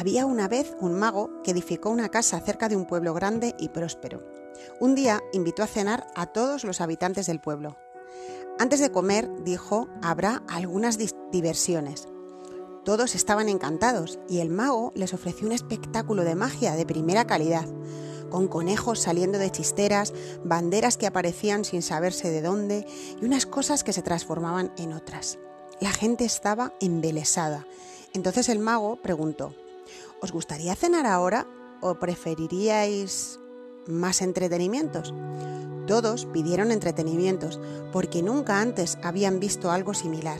Había una vez un mago que edificó una casa cerca de un pueblo grande y próspero. Un día invitó a cenar a todos los habitantes del pueblo. Antes de comer, dijo, habrá algunas diversiones. Todos estaban encantados y el mago les ofreció un espectáculo de magia de primera calidad, con conejos saliendo de chisteras, banderas que aparecían sin saberse de dónde y unas cosas que se transformaban en otras. La gente estaba embelesada. Entonces el mago preguntó, ¿Os gustaría cenar ahora o preferiríais más entretenimientos? Todos pidieron entretenimientos porque nunca antes habían visto algo similar.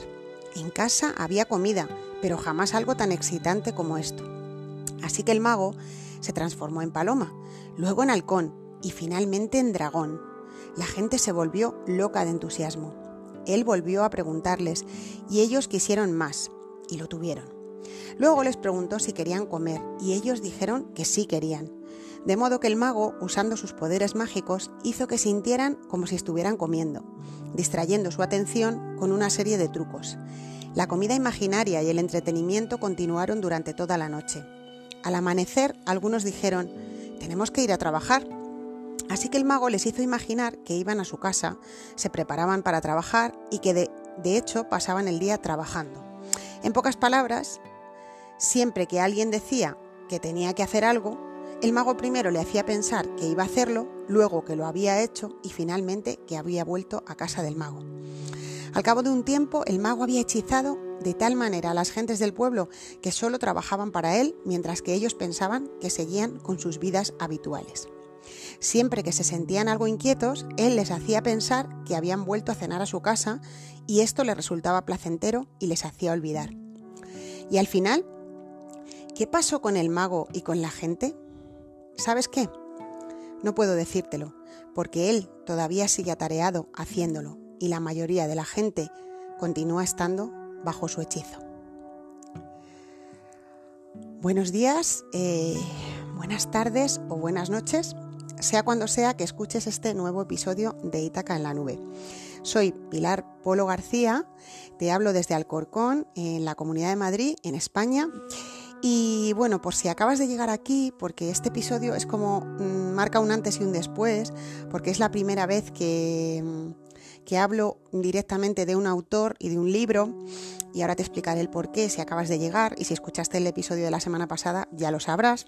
En casa había comida, pero jamás algo tan excitante como esto. Así que el mago se transformó en paloma, luego en halcón y finalmente en dragón. La gente se volvió loca de entusiasmo. Él volvió a preguntarles y ellos quisieron más y lo tuvieron. Luego les preguntó si querían comer y ellos dijeron que sí querían. De modo que el mago, usando sus poderes mágicos, hizo que sintieran como si estuvieran comiendo, distrayendo su atención con una serie de trucos. La comida imaginaria y el entretenimiento continuaron durante toda la noche. Al amanecer, algunos dijeron, tenemos que ir a trabajar. Así que el mago les hizo imaginar que iban a su casa, se preparaban para trabajar y que de, de hecho pasaban el día trabajando. En pocas palabras, Siempre que alguien decía que tenía que hacer algo, el mago primero le hacía pensar que iba a hacerlo, luego que lo había hecho y finalmente que había vuelto a casa del mago. Al cabo de un tiempo, el mago había hechizado de tal manera a las gentes del pueblo que solo trabajaban para él, mientras que ellos pensaban que seguían con sus vidas habituales. Siempre que se sentían algo inquietos, él les hacía pensar que habían vuelto a cenar a su casa y esto les resultaba placentero y les hacía olvidar. Y al final, ¿Qué pasó con el mago y con la gente? ¿Sabes qué? No puedo decírtelo, porque él todavía sigue atareado haciéndolo y la mayoría de la gente continúa estando bajo su hechizo. Buenos días, eh, buenas tardes o buenas noches, sea cuando sea que escuches este nuevo episodio de Ítaca en la Nube. Soy Pilar Polo García, te hablo desde Alcorcón, en la Comunidad de Madrid, en España. Y bueno, por si acabas de llegar aquí, porque este episodio es como mm, marca un antes y un después, porque es la primera vez que, mm, que hablo directamente de un autor y de un libro, y ahora te explicaré el por qué si acabas de llegar, y si escuchaste el episodio de la semana pasada ya lo sabrás.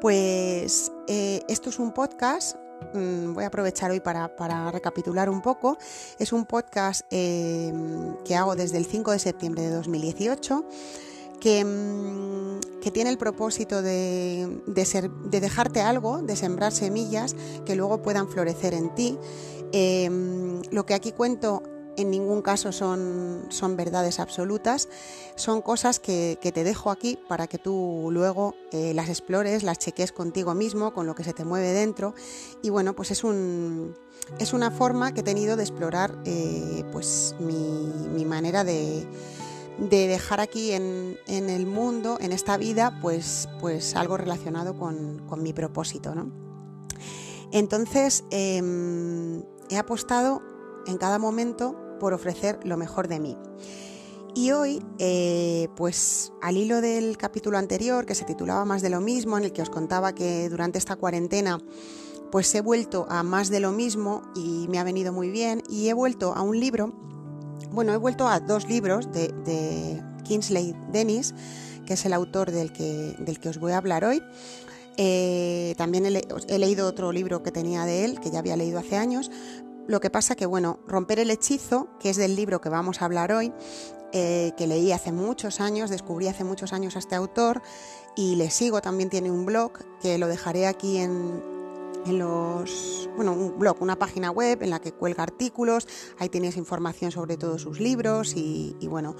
Pues eh, esto es un podcast mm, voy a aprovechar hoy para, recapitular un poco. Es un podcast eh, que hago desde el 5 de septiembre de 2018 Mm, que, tiene el propósito de, ser, de, dejarte algo, de sembrar semillas que luego puedan florecer en ti. Em, lo que aquí cuento en ningún caso son, son verdades absolutas, son cosas que, te dejo aquí para que tú luego eh, las explores, las cheques contigo mismo, con lo que se te mueve dentro. Y bueno, pues es, un, es una forma que he tenido de explorar eh, pues mi manera de de dejar aquí en, el mundo, en esta vida, pues, pues algo relacionado con, mi propósito. ¿no? Entonces, em, he apostado en cada momento por ofrecer lo mejor de mí. Y hoy, eh, pues al hilo del capítulo anterior, que se titulaba Más de lo mismo, en el que os contaba que durante esta cuarentena pues he vuelto a más de lo mismo y me ha venido muy bien, y he vuelto a un libro bueno, he vuelto a dos libros de, Kingsley Dennis, que es el autor del que, del que os voy a hablar hoy. Eh, también he, leído otro libro que tenía de él, que ya había leído hace años. Lo que pasa que, bueno, Romper el Hechizo, que es del libro que vamos a hablar hoy, eh, que leí hace muchos años, descubrí hace muchos años a este autor y le sigo, también tiene un blog que lo dejaré aquí en, en los, bueno, un blog, una página web en la que cuelga artículos, ahí tienes información sobre todos sus libros y, bueno,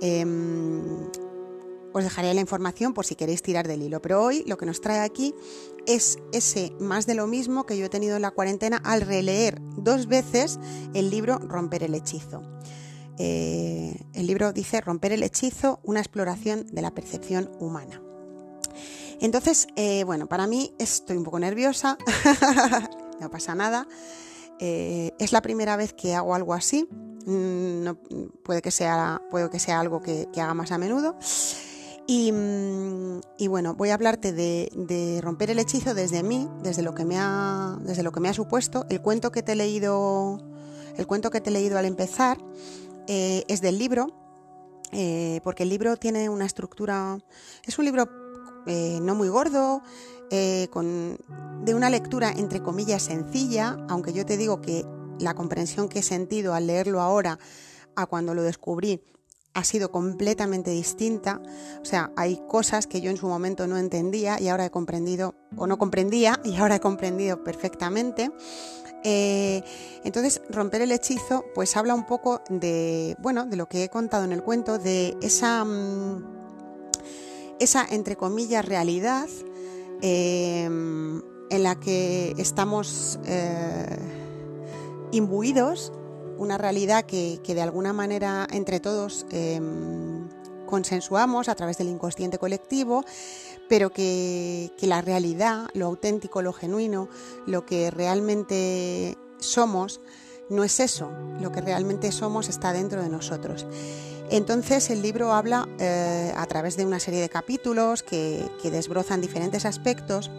em, os dejaré la información por si queréis tirar del hilo. Pero hoy lo que nos trae aquí es ese más de lo mismo que yo he tenido en la cuarentena al releer dos veces el libro Romper el hechizo. Eh, el libro dice Romper el hechizo, una exploración de la percepción humana. Entonces, eh, bueno, para mí estoy un poco nerviosa, no pasa nada. Eh, es la primera vez que hago algo así. Mm, puede, que sea, puede que sea algo que, haga más a menudo. Mm, y, bueno, voy a hablarte de, romper el hechizo desde mí, desde lo que me ha, desde lo que me ha supuesto. El cuento que te he leído, el cuento que te he leído al empezar eh, es del libro, porque el libro tiene una estructura, es un libro eh, no muy gordo, con, de una lectura entre comillas sencilla, aunque yo te digo que la comprensión que he sentido al leerlo ahora a cuando lo descubrí ha sido completamente distinta. O sea, hay cosas que yo en su momento no entendía y ahora he comprendido, o no comprendía y ahora he comprendido perfectamente. Eh, entonces, romper el hechizo, pues habla un poco de, bueno, de lo que he contado en el cuento, de esa, mm, esa entre comillas, realidad em, en la que estamos eh, imbuidos una realidad que, de alguna manera entre todos em, consensuamos a través del inconsciente colectivo, pero que, la realidad, lo auténtico, lo genuino, lo que realmente somos, no es eso, lo que realmente somos está dentro de nosotros. Entonces el libro habla eh, a través de una serie de capítulos que, desbrozan diferentes aspectos,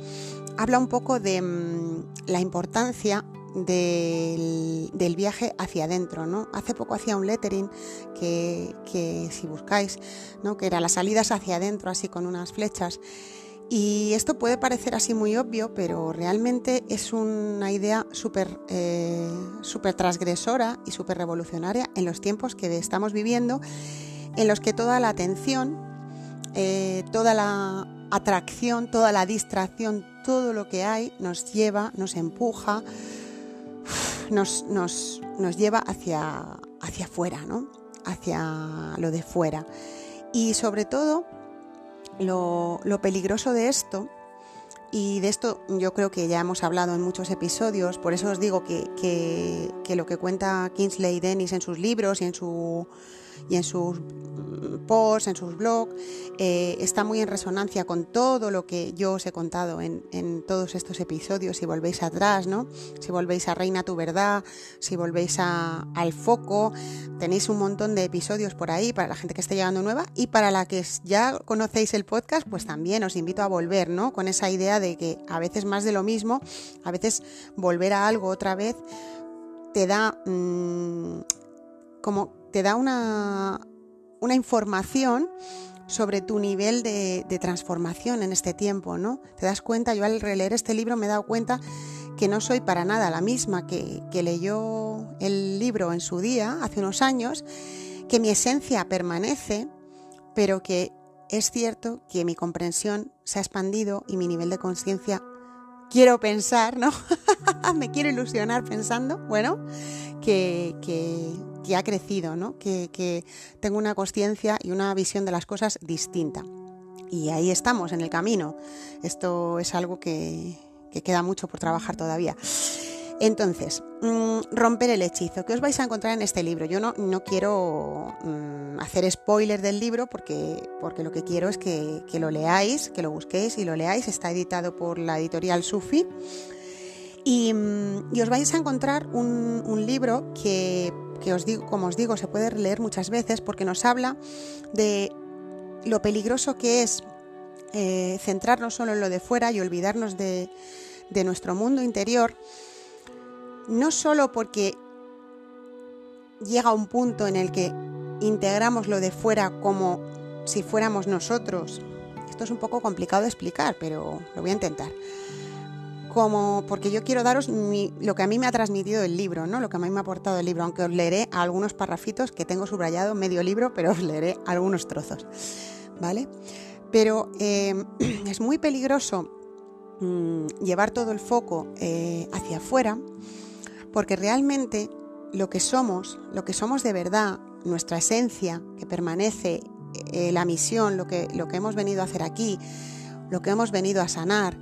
habla un poco de mm, la importancia del, viaje hacia adentro. ¿no? Hace poco hacía un lettering que, si buscáis, ¿no? que era las salidas hacia adentro, así con unas flechas. Y esto puede parecer así muy obvio, pero realmente es una idea súper eh, transgresora y súper revolucionaria en los tiempos que estamos viviendo, en los que toda la atención, eh, toda la atracción, toda la distracción, todo lo que hay nos lleva, nos empuja nos, nos, nos lleva hacia, hacia afuera, ¿no? hacia lo de fuera. Y sobre todo, lo, lo, peligroso de esto, y de esto yo creo que ya hemos hablado en muchos episodios, por eso os digo que, que, que lo que cuenta Kingsley Dennis en sus libros y en su y en sus posts, en sus blogs, eh, está muy en resonancia con todo lo que yo os he contado en, todos estos episodios. Si volvéis atrás, ¿no? Si volvéis a Reina tu verdad, si volvéis a, al foco, tenéis un montón de episodios por ahí para la gente que esté llegando nueva y para la que ya conocéis el podcast, pues también os invito a volver, ¿no? Con esa idea de que a veces más de lo mismo, a veces volver a algo otra vez te da mm, como te da una, información sobre tu nivel de, transformación en este tiempo, ¿no? Te das cuenta, yo al releer este libro me he dado cuenta que no soy para nada la misma que, que leyó el libro en su día, hace unos años, que mi esencia permanece, pero que es cierto que mi comprensión se ha expandido y mi nivel de conciencia quiero pensar, ¿no? me quiero ilusionar pensando, bueno, que, que, ha crecido, ¿no? que, tengo una conciencia y una visión de las cosas distinta. Y ahí estamos, en el camino. Esto es algo que, queda mucho por trabajar todavía. Entonces, mm, romper el hechizo. ¿Qué os vais a encontrar en este libro? Yo no, no quiero mm, hacer spoiler del libro porque, porque lo que quiero es que, lo leáis, que lo busquéis y lo leáis. Está editado por la editorial Sufi y, os vais a encontrar un, libro que, os digo, como os digo, se puede leer muchas veces porque nos habla de lo peligroso que es eh, centrarnos solo en lo de fuera y olvidarnos de, de nuestro mundo interior, no solo porque llega un punto en el que integramos lo de fuera como si fuéramos nosotros. Esto es un poco complicado de explicar, pero lo voy a intentar como porque yo quiero daros lo que a mí me ha transmitido el libro, ¿no? Lo que a mí me ha aportado el libro, aunque os leeré algunos parrafitos que tengo subrayado medio libro, pero os leeré algunos trozos, ¿vale? Pero em, es muy peligroso mm, llevar todo el foco eh, hacia afuera, porque realmente lo que somos, lo que somos de verdad, nuestra esencia que permanece, eh, la misión, lo que, lo que hemos venido a hacer aquí, lo que hemos venido a sanar,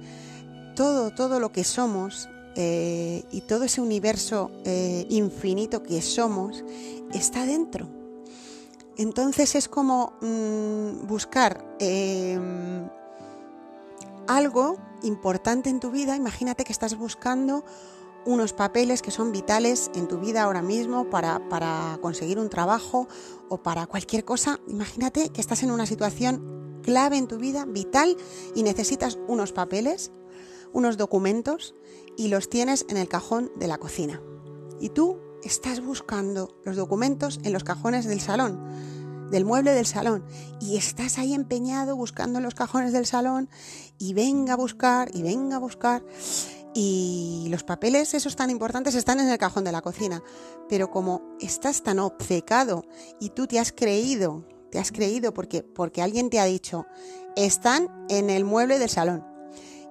todo, todo lo que somos eh, y todo ese universo eh, infinito que somos está dentro. Entonces es como mm, buscar em, algo importante en tu vida. Imagínate que estás buscando unos papeles que son vitales en tu vida ahora mismo para, para conseguir un trabajo o para cualquier cosa. Imagínate que estás en una situación clave en tu vida, vital, y necesitas unos papeles, unos documentos, y los tienes en el cajón de la cocina. Y tú estás buscando los documentos en los cajones del salón, del mueble del salón, y estás ahí empeñado buscando en los cajones del salón, y venga a buscar, y venga a buscar. Y los papeles, esos tan importantes, están en el cajón de la cocina. Pero como estás tan obcecado y tú te has creído, te has creído porque, porque alguien te ha dicho, están en el mueble del salón.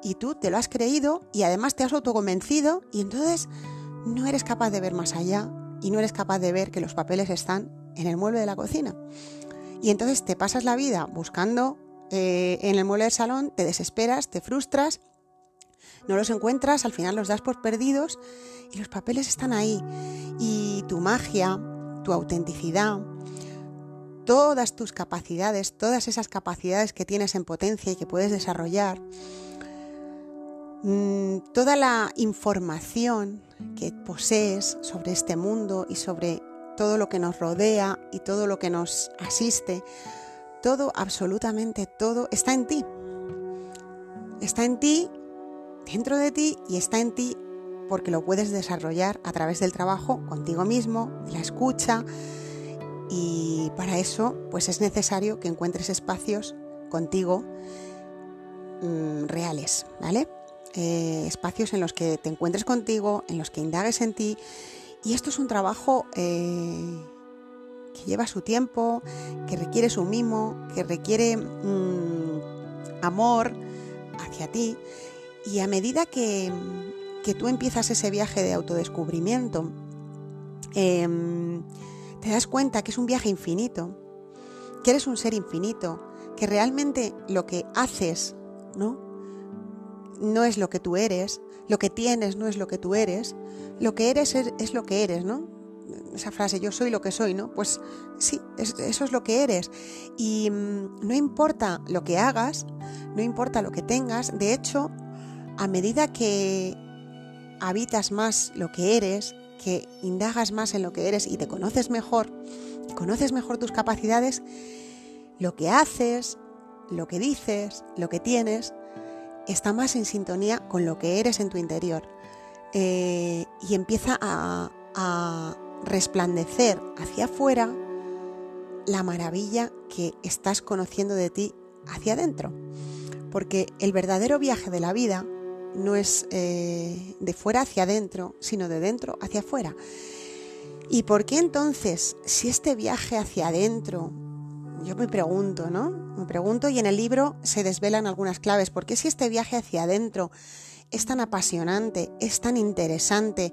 Y tú te lo has creído y además te has autoconvencido y entonces no eres capaz de ver más allá y no eres capaz de ver que los papeles están en el mueble de la cocina. Y entonces te pasas la vida buscando eh, en el mueble del salón, te desesperas, te frustras no los encuentras, al final los das por perdidos y los papeles están ahí. Y tu magia, tu autenticidad, todas tus capacidades, todas esas capacidades que tienes en potencia y que puedes desarrollar, toda la información que posees sobre este mundo y sobre todo lo que nos rodea y todo lo que nos asiste, todo, absolutamente todo, está en ti. Está en ti dentro de ti y está en ti porque lo puedes desarrollar a través del trabajo contigo mismo, la escucha y para eso pues es necesario que encuentres espacios contigo mm, reales, ¿vale? Eh, espacios en los que te encuentres contigo, en los que indagues en ti y esto es un trabajo eh, que lleva su tiempo, que requiere su mimo, que requiere mm, amor hacia ti y a medida que, tú empiezas ese viaje de autodescubrimiento, em, te das cuenta que es un viaje infinito, que eres un ser infinito, que realmente lo que haces, ¿no? No es lo que tú eres, lo que tienes no es lo que tú eres, lo que eres es, lo que eres, ¿no? Esa frase, yo soy lo que soy, ¿no? Pues sí, eso es lo que eres. Y mm, no importa lo que hagas, no importa lo que tengas, de hecho, a medida que habitas más lo que eres, que indagas más en lo que eres y te conoces mejor, conoces mejor tus capacidades, lo que haces, lo que dices, lo que tienes, está más en sintonía con lo que eres en tu interior eh, y empieza a, resplandecer hacia afuera la maravilla que estás conociendo de ti hacia adentro. Porque el verdadero viaje de la vida no es eh, de fuera hacia adentro, sino de dentro hacia afuera. ¿Y por qué entonces, si este viaje hacia adentro, yo me pregunto, ¿no? Me pregunto y en el libro se desvelan algunas claves, ¿por qué si este viaje hacia adentro es tan apasionante, es tan interesante?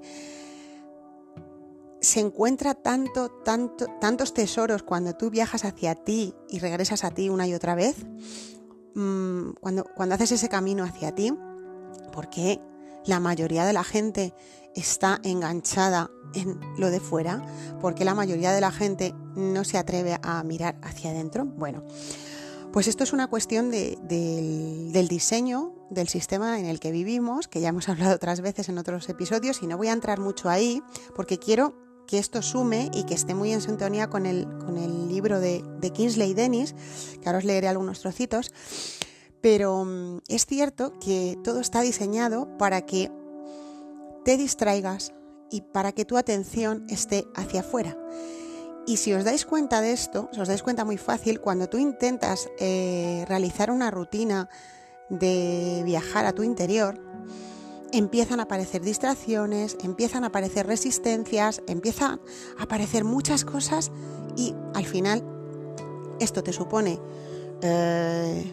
se encuentra tanto, tanto, tantos tesoros cuando tú viajas hacia ti y regresas a ti una y otra vez, mm, cuando, cuando haces ese camino hacia ti, porque la mayoría de la gente está enganchada en lo de fuera, porque la mayoría de la gente no se atreve a mirar hacia adentro. Bueno, pues esto es una cuestión del diseño del sistema en el que vivimos, que ya hemos hablado otras veces en otros episodios, y no voy a entrar mucho ahí, porque quiero que esto sume y que esté muy en sintonía con el, con el libro de, de Kingsley Dennis, que ahora os leeré algunos trocitos, pero mm, es cierto que todo está diseñado para que te distraigas y para que tu atención esté hacia afuera. Y si os dais cuenta de esto, os dais cuenta muy fácil, cuando tú intentas eh, realizar una rutina de viajar a tu interior, empiezan a aparecer distracciones, empiezan a aparecer resistencias, empiezan a aparecer muchas cosas y al final esto te supone eh,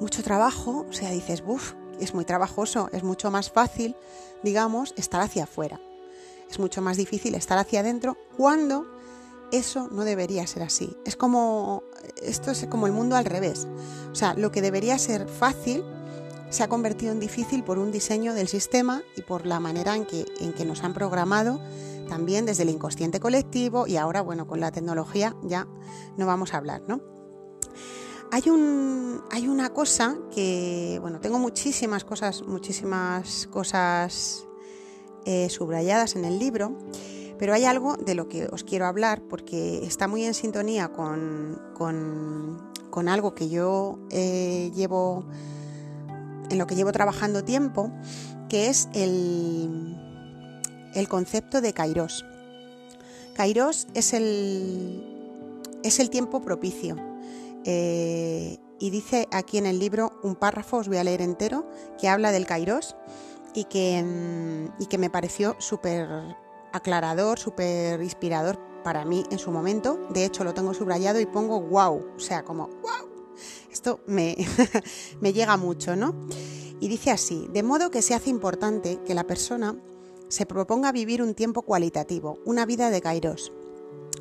mucho trabajo, o sea, dices, uff, es muy trabajoso, es mucho más fácil, digamos, estar hacia afuera. Es mucho más difícil estar hacia adentro cuando eso no debería ser así. Es como, esto es como el mundo al revés. O sea, lo que debería ser fácil se ha convertido en difícil por un diseño del sistema y por la manera en que, en que nos han programado también desde el inconsciente colectivo y ahora, bueno, con la tecnología ya no vamos a hablar, ¿no? Hay, un, hay una cosa que, bueno, tengo muchísimas cosas, muchísimas cosas eh, subrayadas en el libro, pero hay algo de lo que os quiero hablar porque está muy en sintonía con, algo que yo eh, llevo, en lo que llevo trabajando tiempo, que es el, el concepto de Kairos. Kairos es el, es el tiempo propicio. Eh, y dice aquí en el libro un párrafo, os voy a leer entero, que habla del Kairos y que, y que me pareció súper aclarador, súper inspirador para mí en su momento. De hecho, lo tengo subrayado y pongo wow, o sea, como wow. Esto me, me llega mucho, ¿no? Y dice así, de modo que se hace importante que la persona se proponga vivir un tiempo cualitativo, una vida de Kairos.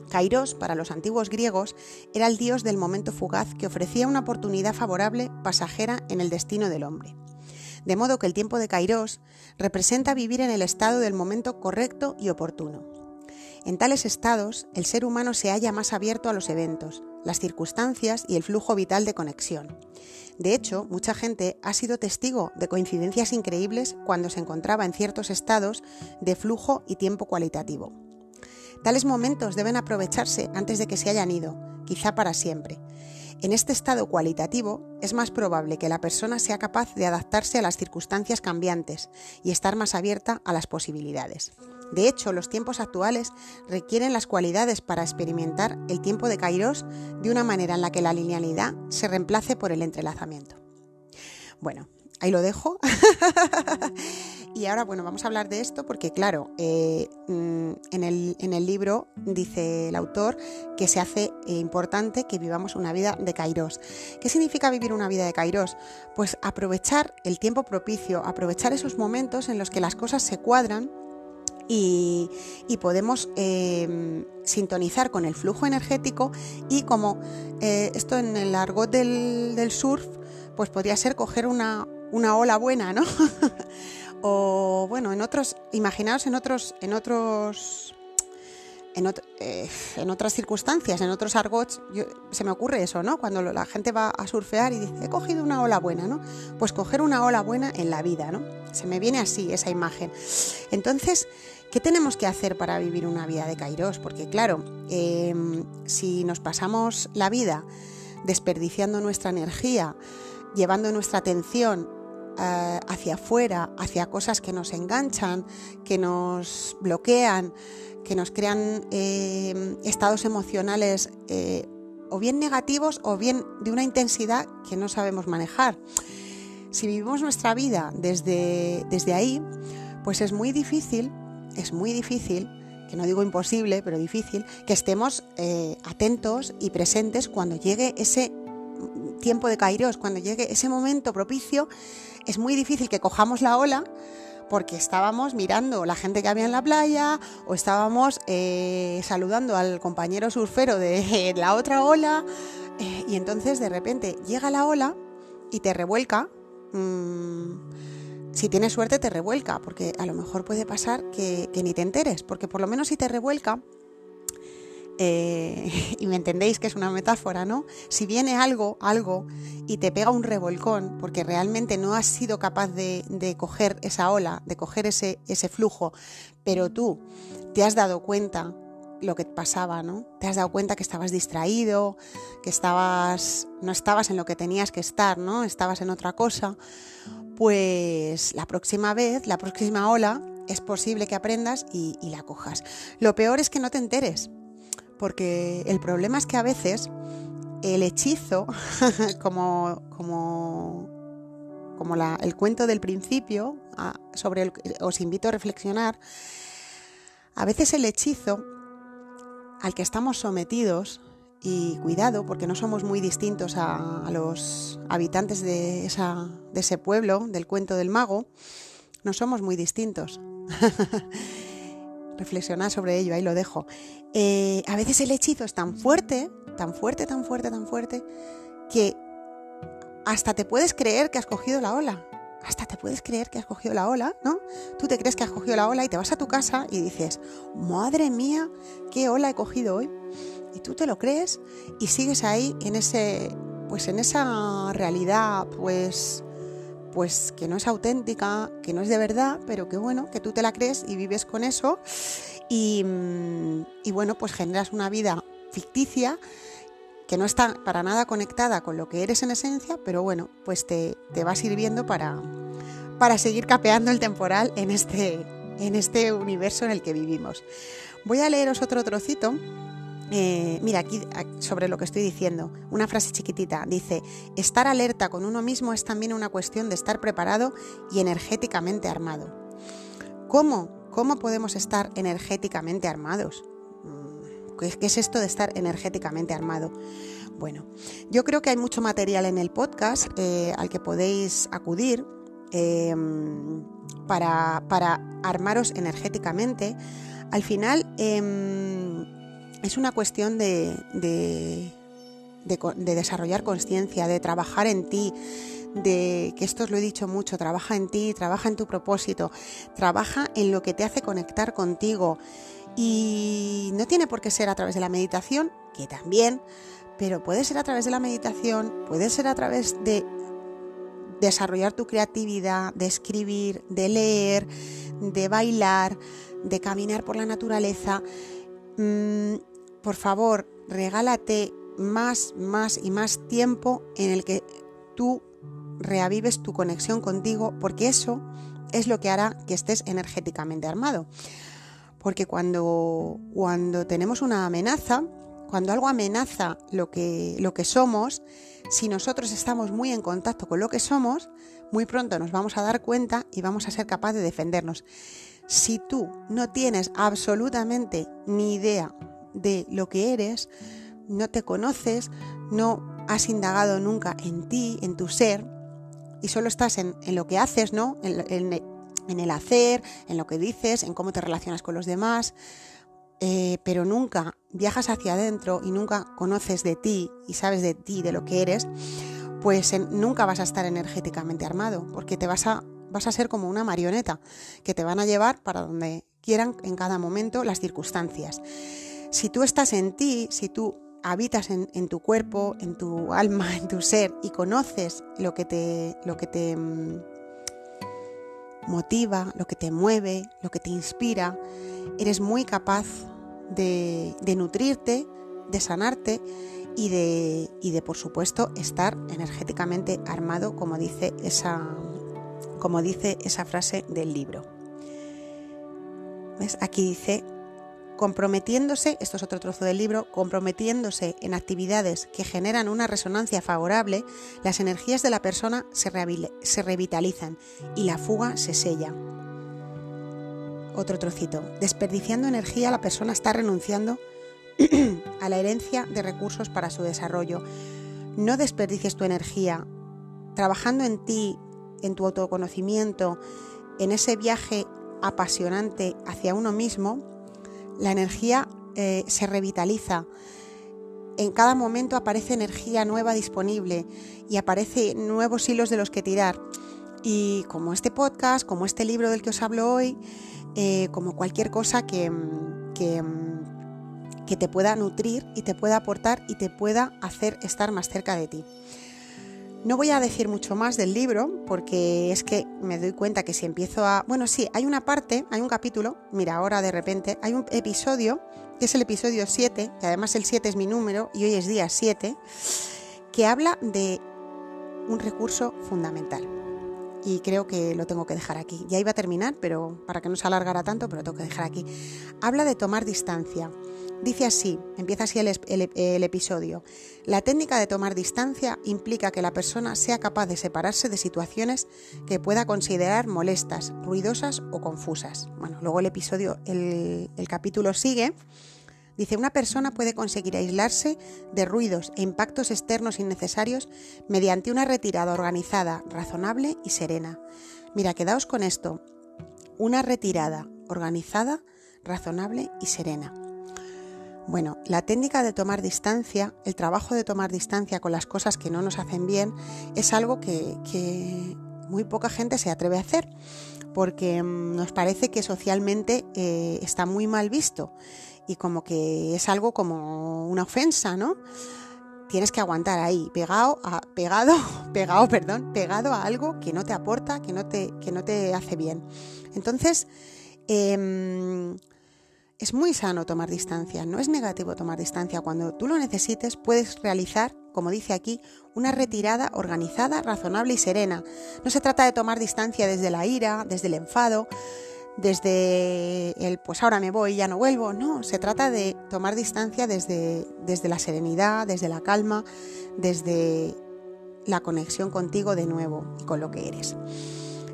Kairos, para los antiguos griegos, era el dios del momento fugaz que ofrecía una oportunidad favorable pasajera en el destino del hombre. De modo que el tiempo de Kairos representa vivir en el estado del momento correcto y oportuno. En tales estados, el ser humano se halla más abierto a los eventos, las circunstancias y el flujo vital de conexión. De hecho, mucha gente ha sido testigo de coincidencias increíbles cuando se encontraba en ciertos estados de flujo y tiempo cualitativo. Tales momentos deben aprovecharse antes de que se hayan ido, quizá para siempre. En este estado cualitativo es más probable que la persona sea capaz de adaptarse a las circunstancias cambiantes y estar más abierta a las posibilidades. De hecho, los tiempos actuales requieren las cualidades para experimentar el tiempo de Kairos de una manera en la que la linealidad se reemplace por el entrelazamiento. Bueno, ahí lo dejo. y ahora, bueno, vamos a hablar de esto porque, claro, eh, mm, en, el, libro dice el autor que se hace eh, importante que vivamos una vida de Kairos. ¿Qué significa vivir una vida de Kairos? Pues aprovechar el tiempo propicio, aprovechar esos momentos en los que las cosas se cuadran y, podemos em, sintonizar con el flujo energético y como eh, esto en el argot del, surf, pues podría ser coger una, ola buena, ¿no? o bueno, en otros, imaginaos en otros, en otros eh, en, otras circunstancias, en otros argots, se me ocurre eso, ¿no? Cuando la gente va a surfear y dice, he cogido una ola buena, ¿no? Pues coger una ola buena en la vida, ¿no? Se me viene así esa imagen. Entonces, ¿qué tenemos que hacer para vivir una vida de Kairos? Porque claro, em, si nos pasamos la vida desperdiciando nuestra energía, llevando nuestra atención eh, hacia afuera, hacia cosas que nos enganchan, que nos bloquean, que nos crean eh, estados emocionales eh, o bien negativos o bien de una intensidad que no sabemos manejar. Si vivimos nuestra vida desde, desde ahí, pues es muy difícil, es muy difícil, que no digo imposible, pero difícil, que estemos atentos y presentes cuando llegue ese tiempo de Kairos, cuando llegue ese momento propicio, es muy difícil que cojamos la ola porque estábamos mirando la gente que había en la playa o estábamos eh, saludando al compañero surfero de la otra ola eh, y entonces de repente llega la ola y te revuelca. Mm, si tienes suerte te revuelca, porque a lo mejor puede pasar que, que ni te enteres, porque por lo menos si te revuelca, eh, y me entendéis que es una metáfora, ¿no? Si viene algo, algo, y te pega un revolcón, porque realmente no has sido capaz de, coger esa ola, de coger ese, ese flujo, pero tú te has dado cuenta lo que pasaba, ¿no? Te has dado cuenta que estabas distraído, que estabas, no estabas en lo que tenías que estar, ¿no? Estabas en otra cosa. Pues la próxima vez, la próxima ola, es posible que aprendas y la cojas. Lo peor es que no te enteres, porque el problema es que a veces el hechizo, como, como, como el cuento del principio, ah, sobre os invito a reflexionar, a veces el hechizo al que estamos sometidos, y cuidado, porque no somos muy distintos a, los habitantes de, esa, de ese pueblo, del cuento del mago, no somos muy distintos. reflexionar sobre ello, ahí lo dejo. Eh, a veces el hechizo es tan fuerte, tan fuerte, tan fuerte, tan fuerte, que hasta te puedes creer que has cogido la ola. Hasta te puedes creer que has cogido la ola, ¿no? Tú te crees que has cogido la ola y te vas a tu casa y dices, madre mía, qué ola he cogido hoy. Y tú te lo crees y sigues ahí en ese, pues en esa realidad, pues pues que no es auténtica, que no es de verdad, pero que bueno, que tú te la crees y vives con eso y, mm, bueno, pues generas una vida ficticia que no está para nada conectada con lo que eres en esencia, pero bueno, pues te, te va sirviendo para, para seguir capeando el temporal en este, en este universo en el que vivimos. Voy a leeros otro trocito. Eh, mira, aquí sobre lo que estoy diciendo, una frase chiquitita. Dice, estar alerta con uno mismo es también una cuestión de estar preparado y energéticamente armado. ¿Cómo? ¿Cómo podemos estar energéticamente armados? Mm, ¿Qué es esto de estar energéticamente armado? Bueno, yo creo que hay mucho material en el podcast eh, al que podéis acudir Em, para, armaros energéticamente, al final em, es una cuestión de, de, desarrollar conciencia, de trabajar en ti, de que esto os lo he dicho mucho, trabaja en ti, trabaja en tu propósito, trabaja en lo que te hace conectar contigo. Y no tiene por qué ser a través de la meditación, que también, pero puede ser a través de la meditación, puede ser a través de desarrollar tu creatividad, de escribir, de leer, de bailar, de caminar por la naturaleza. Mm, por favor, regálate más, más y más tiempo en el que tú reavives tu conexión contigo, porque eso es lo que hará que estés energéticamente armado. Porque cuando, cuando tenemos una amenaza, cuando algo amenaza lo que, lo que somos, si nosotros estamos muy en contacto con lo que somos, muy pronto nos vamos a dar cuenta y vamos a ser capaces de defendernos. Si tú no tienes absolutamente ni idea de lo que eres, no te conoces, no has indagado nunca en ti, en tu ser, y solo estás en, lo que haces, ¿no? En, en, el hacer, en lo que dices, en cómo te relacionas con los demás, eh, pero nunca viajas hacia adentro y nunca conoces de ti y sabes de ti, de lo que eres, pues nunca vas a estar energéticamente armado, porque te vas a, vas a ser como una marioneta que te van a llevar para donde quieran en cada momento las circunstancias. Si tú estás en ti, si tú habitas en, tu cuerpo, en tu alma, en tu ser y conoces lo que te, mm, motiva, lo que te mueve, lo que te inspira, eres muy capaz de, nutrirte, de sanarte y de, de, por supuesto, estar energéticamente armado, como dice esa, como dice esa frase del libro. ¿Ves? Aquí dice, comprometiéndose, esto es otro trozo del libro, comprometiéndose en actividades que generan una resonancia favorable, las energías de la persona se, se revitalizan y la fuga se sella. Otro trocito. Desperdiciando energía, la persona está renunciando a la herencia de recursos para su desarrollo. No desperdicies tu energía trabajando en ti, en tu autoconocimiento, en ese viaje apasionante hacia uno mismo. La energía eh, se revitaliza. En cada momento aparece energía nueva disponible y aparece nuevos hilos de los que tirar. Y como este podcast, como este libro del que os hablo hoy, eh, como cualquier cosa que, que, te pueda nutrir y te pueda aportar y te pueda hacer estar más cerca de ti. No voy a decir mucho más del libro porque es que me doy cuenta que si empiezo a... Bueno, sí, hay una parte, hay un capítulo, mira, ahora de repente, hay un episodio, que es el episodio 7, que además el 7 es mi número y hoy es día 7, que habla de un recurso fundamental y creo que lo tengo que dejar aquí. Ya iba a terminar, pero para que no se alargara tanto, pero lo tengo que dejar aquí. Habla de tomar distancia. Dice así, empieza así el, episodio. La técnica de tomar distancia implica que la persona sea capaz de separarse de situaciones que pueda considerar molestas, ruidosas o confusas. Bueno, luego el episodio, el capítulo sigue Dice, una persona puede conseguir aislarse de ruidos e impactos externos innecesarios mediante una retirada organizada, razonable y serena. Mira, quedaos con esto. Una retirada organizada, razonable y serena. Bueno, la técnica de tomar distancia, el trabajo de tomar distancia con las cosas que no nos hacen bien, es algo que, muy poca gente se atreve a hacer, porque mm, nos parece que socialmente eh, está muy mal visto y como que es algo como una ofensa, ¿no? Tienes que aguantar ahí, pegado, a, pegado, pegado, perdón, pegado a algo que no te aporta, que no te, que no te hace bien. Entonces, em, es muy sano tomar distancia, no es negativo tomar distancia. Cuando tú lo necesites puedes realizar, como dice aquí, una retirada organizada, razonable y serena. No se trata de tomar distancia desde la ira, desde el enfado, desde el pues ahora me voy ya no vuelvo. No, se trata de tomar distancia desde, desde la serenidad, desde la calma, desde la conexión contigo de nuevo y con lo que eres.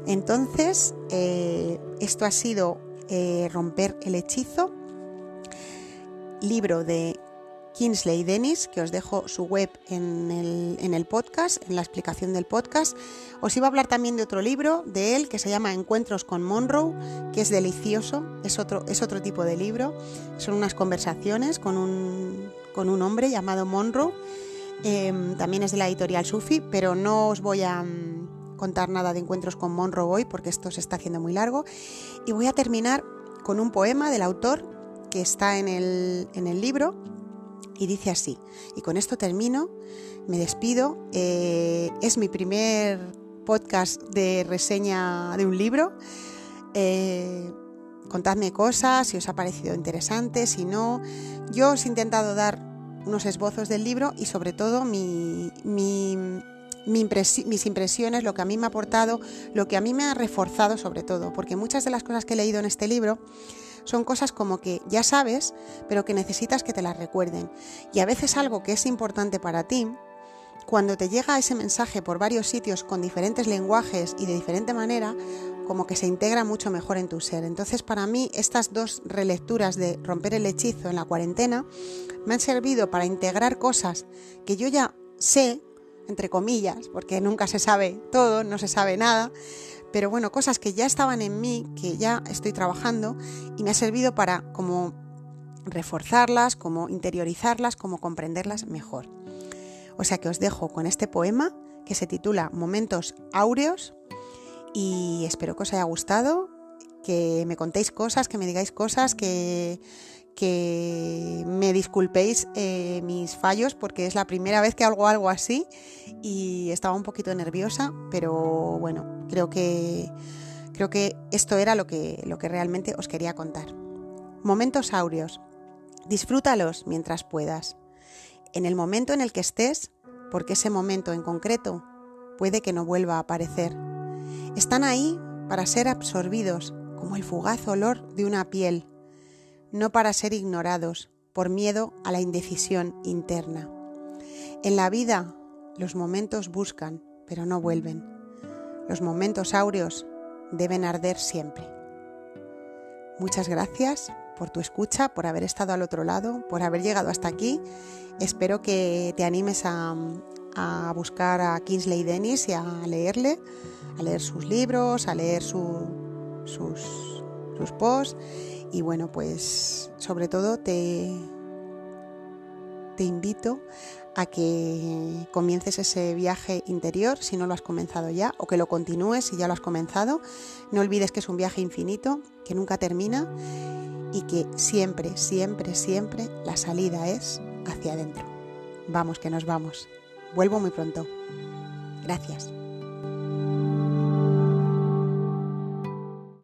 Entonces, eh, esto ha sido eh, Romper el hechizo, libro de Kingsley Dennis, que os dejo su web en el, podcast, en la explicación del podcast. Os iba a hablar también de otro libro de él que se llama Encuentros con Monroe, que es delicioso, es otro, es otro tipo de libro. Son unas conversaciones con un, con un hombre llamado Monroe. Em, también es de la editorial Sufi, pero no os voy a contar nada de Encuentros con Monroe hoy porque esto se está haciendo muy largo. Y voy a terminar con un poema del autor que está en el, en el libro y dice así, y con esto termino, me despido, eh, es mi primer podcast de reseña de un libro. Eh, contadme cosas, si os ha parecido interesante, si no. Yo os he intentado dar unos esbozos del libro y sobre todo mi, mis impresiones, lo que a mí me ha aportado, lo que a mí me ha reforzado sobre todo, porque muchas de las cosas que he leído en este libro son cosas como que ya sabes, pero que necesitas que te las recuerden. Y a veces algo que es importante para ti, cuando te llega ese mensaje por varios sitios con diferentes lenguajes y de diferente manera, como que se integra mucho mejor en tu ser. Entonces, para mí, estas dos relecturas de romper el hechizo en la cuarentena me han servido para integrar cosas que yo ya sé, entre comillas, porque nunca se sabe todo, no se sabe nada, pero bueno, cosas que ya estaban en mí, que ya estoy trabajando y me ha servido para como reforzarlas, como interiorizarlas, como comprenderlas mejor. O sea que os dejo con este poema que se titula Momentos Áureos y espero que os haya gustado, que me contéis cosas, que me digáis cosas, que, que me disculpéis eh, mis fallos porque es la primera vez que hago algo así y estaba un poquito nerviosa, pero bueno, creo que, creo que esto era lo que, lo que realmente os quería contar. Momentos áureos. Disfrútalos mientras puedas. En el momento en el que estés, porque ese momento en concreto puede que no vuelva a aparecer. Están ahí para ser absorbidos, como el fugaz olor de una piel no para ser ignorados por miedo a la indecisión interna. En la vida los momentos buscan, pero no vuelven. Los momentos áureos deben arder siempre. Muchas gracias por tu escucha, por haber estado al otro lado, por haber llegado hasta aquí. Espero que te animes a, buscar a Kingsley Dennis y a leerle, a leer sus libros, a leer sus, sus posts y bueno, pues sobre todo te, te invito a que comiences ese viaje interior si no lo has comenzado ya o que lo continúes si ya lo has comenzado. No olvides que es un viaje infinito, que nunca termina y que siempre, siempre, siempre la salida es hacia adentro. Vamos, que nos vamos. Vuelvo muy pronto. Gracias.